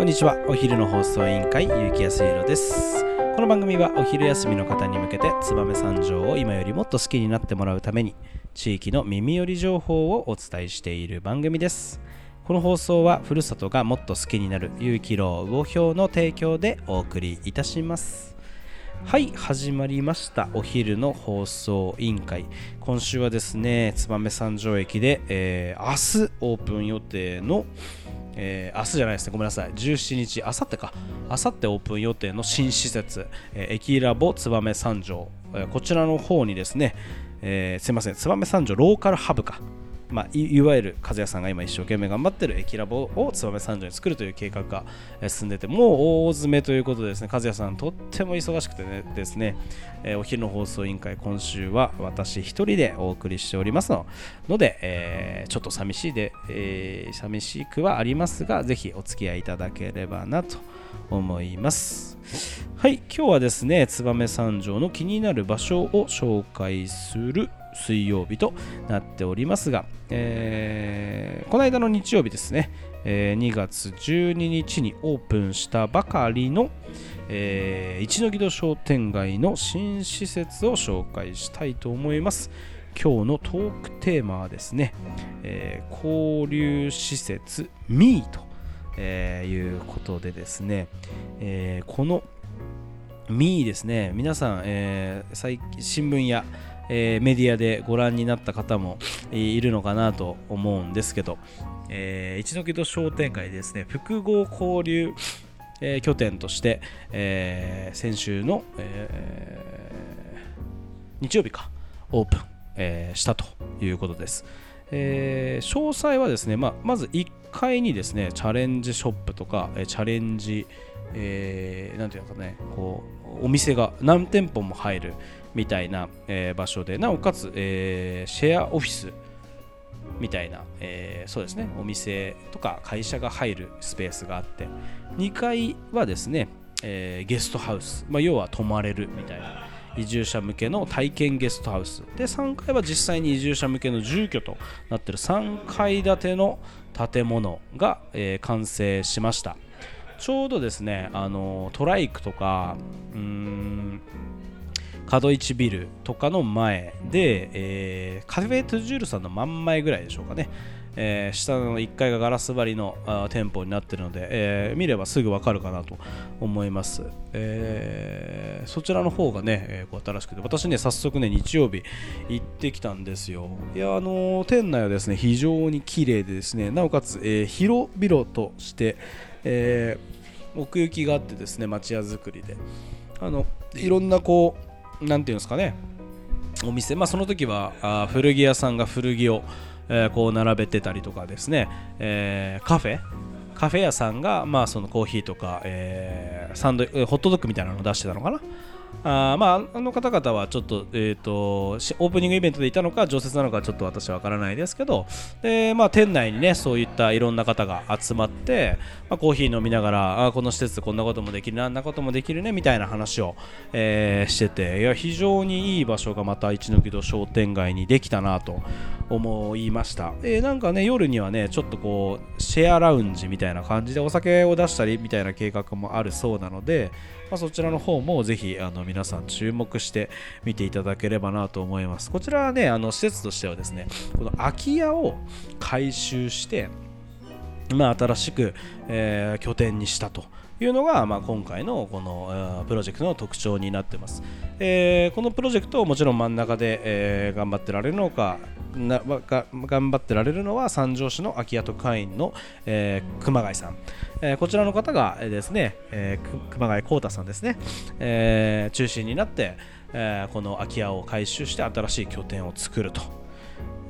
こんにちは。お昼の放送委員会ゆうきやすいろです。この番組はお昼休みの方に向けて燕三条を今よりもっと好きになってもらうために地域の耳寄り情報をお伝えしている番組です。この放送はふるさとがもっと好きになる有機楼魚標の提供でお送りいたします。はい始まりました。お昼の放送委員会。今週はですね燕三条駅で、えー、明日オープン予定のえー、明日じゃないですね、ごめんなさい、17日、あさってか、あさってオープン予定の新施設、えー、駅ラボ燕三条、えー、こちらの方にですね、えー、すいません、燕三条ローカルハブか、まあ、いわゆる和也さんが今一生懸命頑張ってる駅ラボを燕三条に作るという計画が進んでてもう大詰めということでですね和也さんとっても忙しくてねですね、えー、お昼の放送委員会今週は私一人でお送りしておりますので、えー、ちょっと寂しいで、えー、寂しくはありますがぜひお付き合いいただければなと思います。はい今日はですね燕三条の気になる場所を紹介する水曜日となっておりますが、えー、この間の日曜日ですね、えー、2月12日にオープンしたばかりの、えー、一ノ木戸商店街の新施設を紹介したいと思います。今日のトークテーマはですね、えー、交流施設ミーと、え、いうことでですね、え、このミーですね、皆さん、えー、最新聞やえー、メディアでご覧になった方もいるのかなと思うんですけど、えー、一ノ木戸商店街ですね複合交流、えー、拠点として、えー、先週の、えー、日曜日かオープン、えー、したということです、えー、詳細はですね、まあ、まず1階にですねチャレンジショップとかえチャレンジえー、なんていうかねこうお店が何店舗も入るみたいな、えー、場所でなおかつ、えー、シェアオフィスみたいな、えー、そうですねお店とか会社が入るスペースがあって2階はですね、えー、ゲストハウス、まあ、要は泊まれるみたいな移住者向けの体験ゲストハウス。で3階は実際に移住者向けの住居となっている3階建ての建物が、えー、完成しました。ちょうどですねあのトライクとかうーん角市ビルとかの前で、えー、カフェトゥジュールさんの真ん前ぐらいでしょうかね、えー、下の1階がガラス張りの店舗になってるので、えー、見ればすぐ分かるかなと思います、えー、そちらの方がね、えー、新しくて私ね早速ね日曜日行ってきたんですよ。いやあの店内はですね非常に綺麗でですねなおかつ、えー、広々として、えー、奥行きがあってですね町屋作りで。あのいろんなこうなんていうんですかね。お店、まあ、その時はあ古着屋さんが古着を、えー、こう並べてたりとかですね、えー、カフェ？カフェ屋さんが、まあ、そのコーヒーとか、えー、サンドホットドッグみたいなのを出してたのかな。あまあ、あの方々はちょっと,、えーと、オープニングイベントでいたのか常設なのかちょっと私は分からないですけどで、まあ、店内にねそういったいろんな方が集まって、まあ、コーヒー飲みながらあこの施設こんなこともできるあんなこともできるねみたいな話を、えー、してていや非常にいい場所がまた一ノ木戸商店街にできたなと思いました、えー、なんかね夜にはねちょっとこうシェアラウンジみたいな感じでお酒を出したりみたいな計画もあるそうなのでまあ、そちらの方もぜひあの皆さん注目して見ていただければなと思います。こちらはね、あの施設としてはですね、この空き家を改修して、まあ、新しく、えー、拠点にしたというのが、まあ、今回のこのプロジェクトの特徴になってます、えー、このプロジェクトをもちろん真ん中で、えー、頑張ってられるのかなが頑張ってられるのは三条市の空き家特派員の、えー、熊谷さん、えー、こちらの方が、えー、ですね、えー、熊谷浩太さんですね、えー、中心になって、えー、この空き家を改修して新しい拠点を作ると。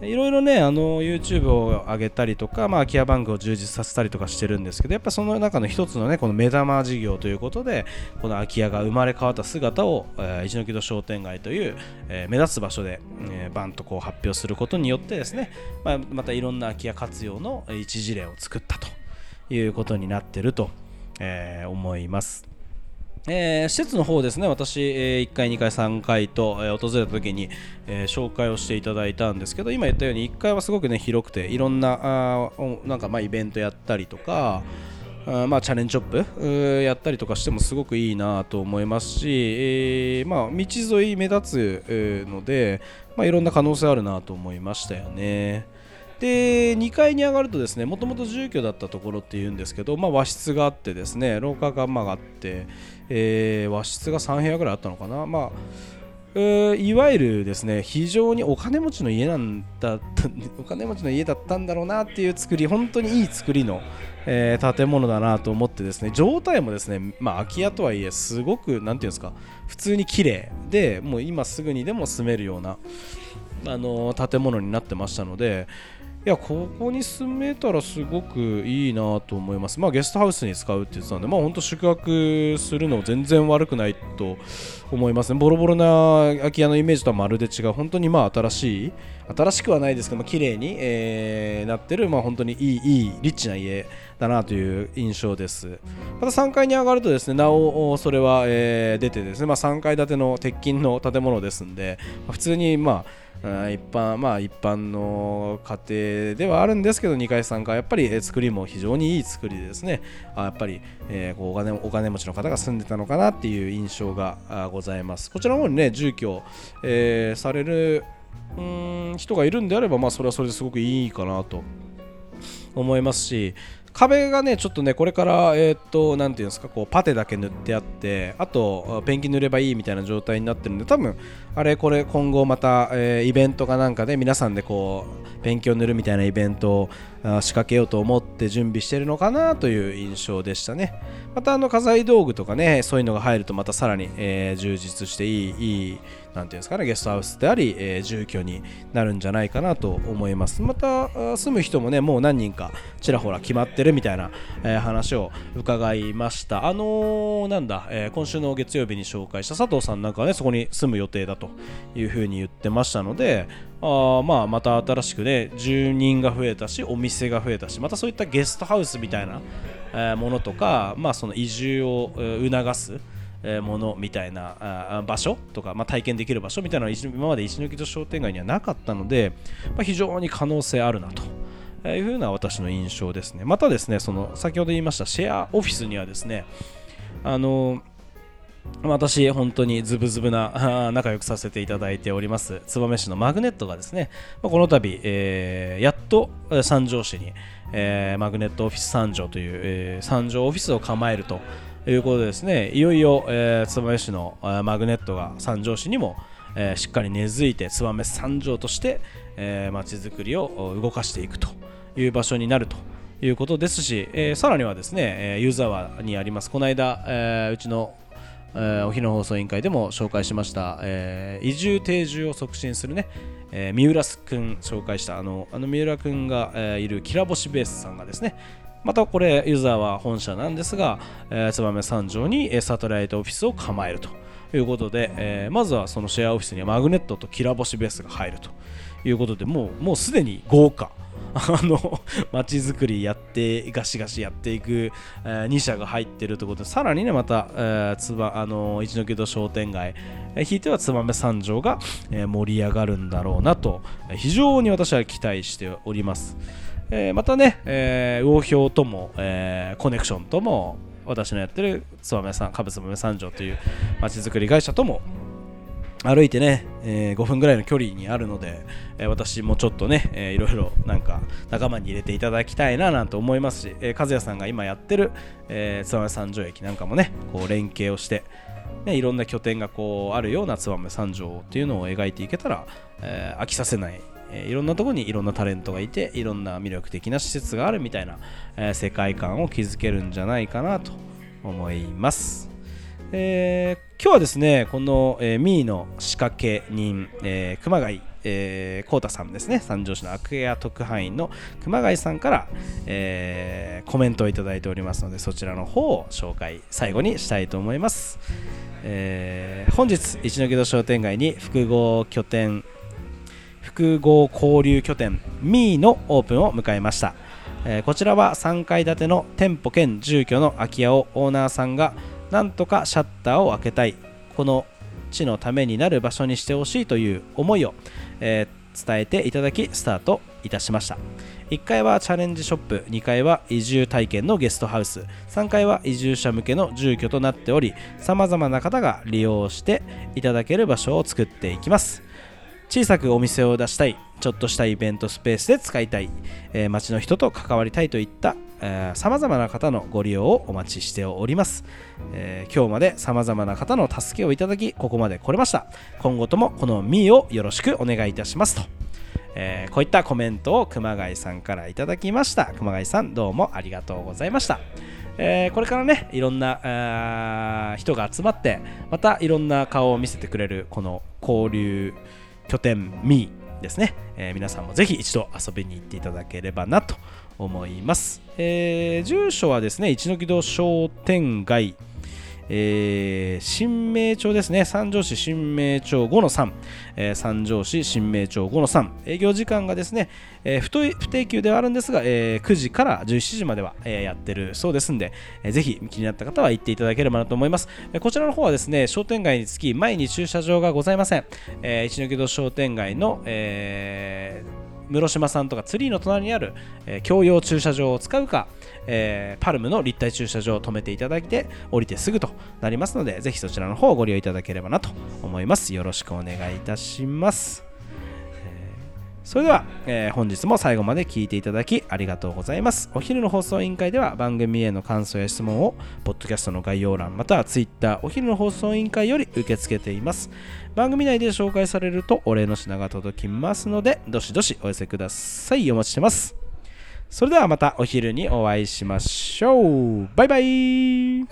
いろいろね、あの YouTube を上げたりとか、まあ、空き家バンクを充実させたりとかしてるんですけど、やっぱその中の一つのね、この目玉事業ということで、この空き家が生まれ変わった姿を、えー、一ノ木戸商店街という、えー、目立つ場所で、えー、バンとこう発表することによってですね、まあ、またいろんな空き家活用の一事例を作ったということになってると、えー、思います。えー、施設の方ですね、私、えー、1回、2回、3回と、えー、訪れた時に、えー、紹介をしていただいたんですけど、今言ったように1階はすごくね広くて、いろんなあなんかまあイベントやったりとか、あまあ、チャレンジショップやったりとかしてもすごくいいなと思いますし、えー、まあ、道沿い目立つので、まあ、いろんな可能性あるなと思いましたよね。で2階に上がるとですねもともと住居だったところっていうんですけど、まあ、和室があってですね廊下がまあって、えー、和室が3部屋ぐらいあったのかな、まあえいわゆるですね非常にお金持ちの家なんだったお金持ちの家だったんだろうなっていう作り本当にいい作りの、えー、建物だなと思ってですね状態もですねまあ空き家とはいえすごくなんていうんですか普通に綺麗でもう今すぐにでも住めるようなあの建物になってましたのでいやここに住めたらすごくいいなと思います。まあゲストハウスに使うって言ってたんで、まあ本当宿泊するの全然悪くないと思いますね。ボロボロな空き家のイメージとはまるで違う、本当にまあ新しい、新しくはないですけど、まあ、綺麗に、えー、なってる、まあ本当にいい、いい、リッチな家だなという印象です。また3階に上がるとですね、なおそれは、えー、出てですね、まあ3階建ての鉄筋の建物ですんで、普通にまあ一般まあ一般の家庭ではあるんですけど2階3階やっぱり作りも非常にいい作りですねやっぱり、えー、お金お金持ちの方が住んでたのかなっていう印象がございますこちらの方にね住居、えー、されるん人がいるんであればまあそれはそれですごくいいかなと思いますし壁がねちょっとねこれからえ、っと何ていうんですかこうパテだけ塗ってあってあとペンキ塗ればいいみたいな状態になってるんで多分あれこれ今後また、えー、イベントかなんかで皆さんでこうペンキを塗るみたいなイベントを仕掛けようと思って準備してるのかなという印象でしたね。またあの家財道具とかねそういうのが入るとまたさらに、えー、充実していいいいなんていうんですかねゲストハウスであり、えー、住居になるんじゃないかなと思います。また住む人もねもう何人かちらほら決まってるみたいな、えー、話を伺いました。あのー、なんだ、えー、今週の月曜日に紹介した佐藤さんなんかはねそこに住む予定だというふうに言ってましたのであまあまた新しくね住人が増えたしお店が増えたしまたそういったゲストハウスみたいな、え、ものとか、まあ、その移住を促すものみたいな場所とか、まあ、体験できる場所みたいなのは今まで一抜きと商店街にはなかったので、まあ、非常に可能性あるなというふうな私の印象ですね。またですね、その先ほど言いましたシェアオフィスにはですね、あの私、本当にズブズブな仲良くさせていただいております。燕市のマグネットがですね、この度、えー、やっと三条市に、えー、マグネットオフィス三条という、えー、三条オフィスを構えるということでですねいよいよ、えー、燕市のマグネットが三条市にも、えー、しっかり根付いて燕三条としてまち、づくりを動かしていくという場所になるということですし、えー、さらにはですねユーザーにあります。この間、えー、うちのえー、お昼の放送委員会でも紹介しました、えー、移住定住を促進するね、えー、三浦君紹介したあのあの三浦君が、えー、いるきらぼしベースさんがですね、またこれユーザーは本社なんですが、えー、燕三条にサテライトオフィスを構えるということで、えー、まずはそのシェアオフィスにはマグネットときらぼしベースが入るということでもうもうすでに豪華あの街づくりやってガシガシやっていく、えー、2社が入ってるということ。でさらにねまた、えー、つばあの一ノ木戸商店街、えー、ひいては燕三条が、えー、盛り上がるんだろうなと。非常に私は期待しております。えー、またね、えー、魚標とも、えー、コネクションとも私のやってる燕さん、株燕三条というまちづくり会社とも歩いてね、えー、5分ぐらいの距離にあるので、えー、私もちょっとね、えー、いろいろなんか仲間に入れていただきたいななんて思いますし、えー、和也さんが今やってる、えー、燕三条駅なんかもね、こう連携をして、ね、いろんな拠点がこうあるような燕三条っていうのを描いていけたら、えー、飽きさせないえいろんなとこにいろんなタレントがいていろんな魅力的な施設があるみたいな、え世界観を築けるんじゃないかなと思います。えー、今日はですねこの、えー、ミーの仕掛け人、えー、熊谷えー、コータさんですね。三条市のアクエア特派員の熊谷さんから、えー、コメントをいただいておりますのでそちらの方を紹介最後にしたいと思います、えー、本日一ノ木戸商店街に複合拠点複合交流拠点ミーのオープンを迎えました、えー、こちらは3階建ての店舗兼住居の空き家をオーナーさんがなんとかシャッターを開けたい。この地のためになる場所にしてほしいという思いを、え伝えていただきスタートいたしました。1階はチャレンジショップ2階は移住体験のゲストハウス。3階は移住者向けの住居となっておりさまざまな方が利用していただける場所を作っていきます。小さくお店を出したいちょっとしたイベントスペースで使いたい、えー、街の人と関わりたいといったさまざまな方のご利用をお待ちしております、えー、今日までさまざまな方の助けをいただきここまで来れました。今後ともこのミーをよろしくお願いいたしますと。えー、こういったコメントを熊谷さんからいただきました。熊谷さんどうもありがとうございました、えー、これからねいろんな人が集まってまたいろんな顔を見せてくれるこの交流拠点ミー。ですね、えー、皆さんもぜひ一度遊びに行っていただければなと思います、えー、住所はですね一ノ木戸商店街えー、新名町ですね、三条市新名町5の3、三条市新名町5の3、営業時間がですね、えー、不不定休ではあるんですが、えー、9時から17時までは、えー、やってるそうですんで、えー、ぜひ気になった方は行っていただければなと思います。えー、こちらの方はですね、商店街につき前に駐車場がございません。えー、一ノ木戸商店街の、えー室島さんとかツリーの隣にある、えー、共用駐車場を使うか、えー、パルムの立体駐車場を止めていただいて降りてすぐとなりますのでぜひそちらの方をご利用いただければなと思いますよろしくお願いいたしますそれでは、えー、本日も最後まで聞いていただきありがとうございます。お昼の放送委員会では番組への感想や質問を、ポッドキャストの概要欄、または Twitter、お昼の放送委員会より受け付けています。番組内で紹介されるとお礼の品が届きますので、どしどしお寄せください。お待ちしてます。それではまたお昼にお会いしましょう。バイバイ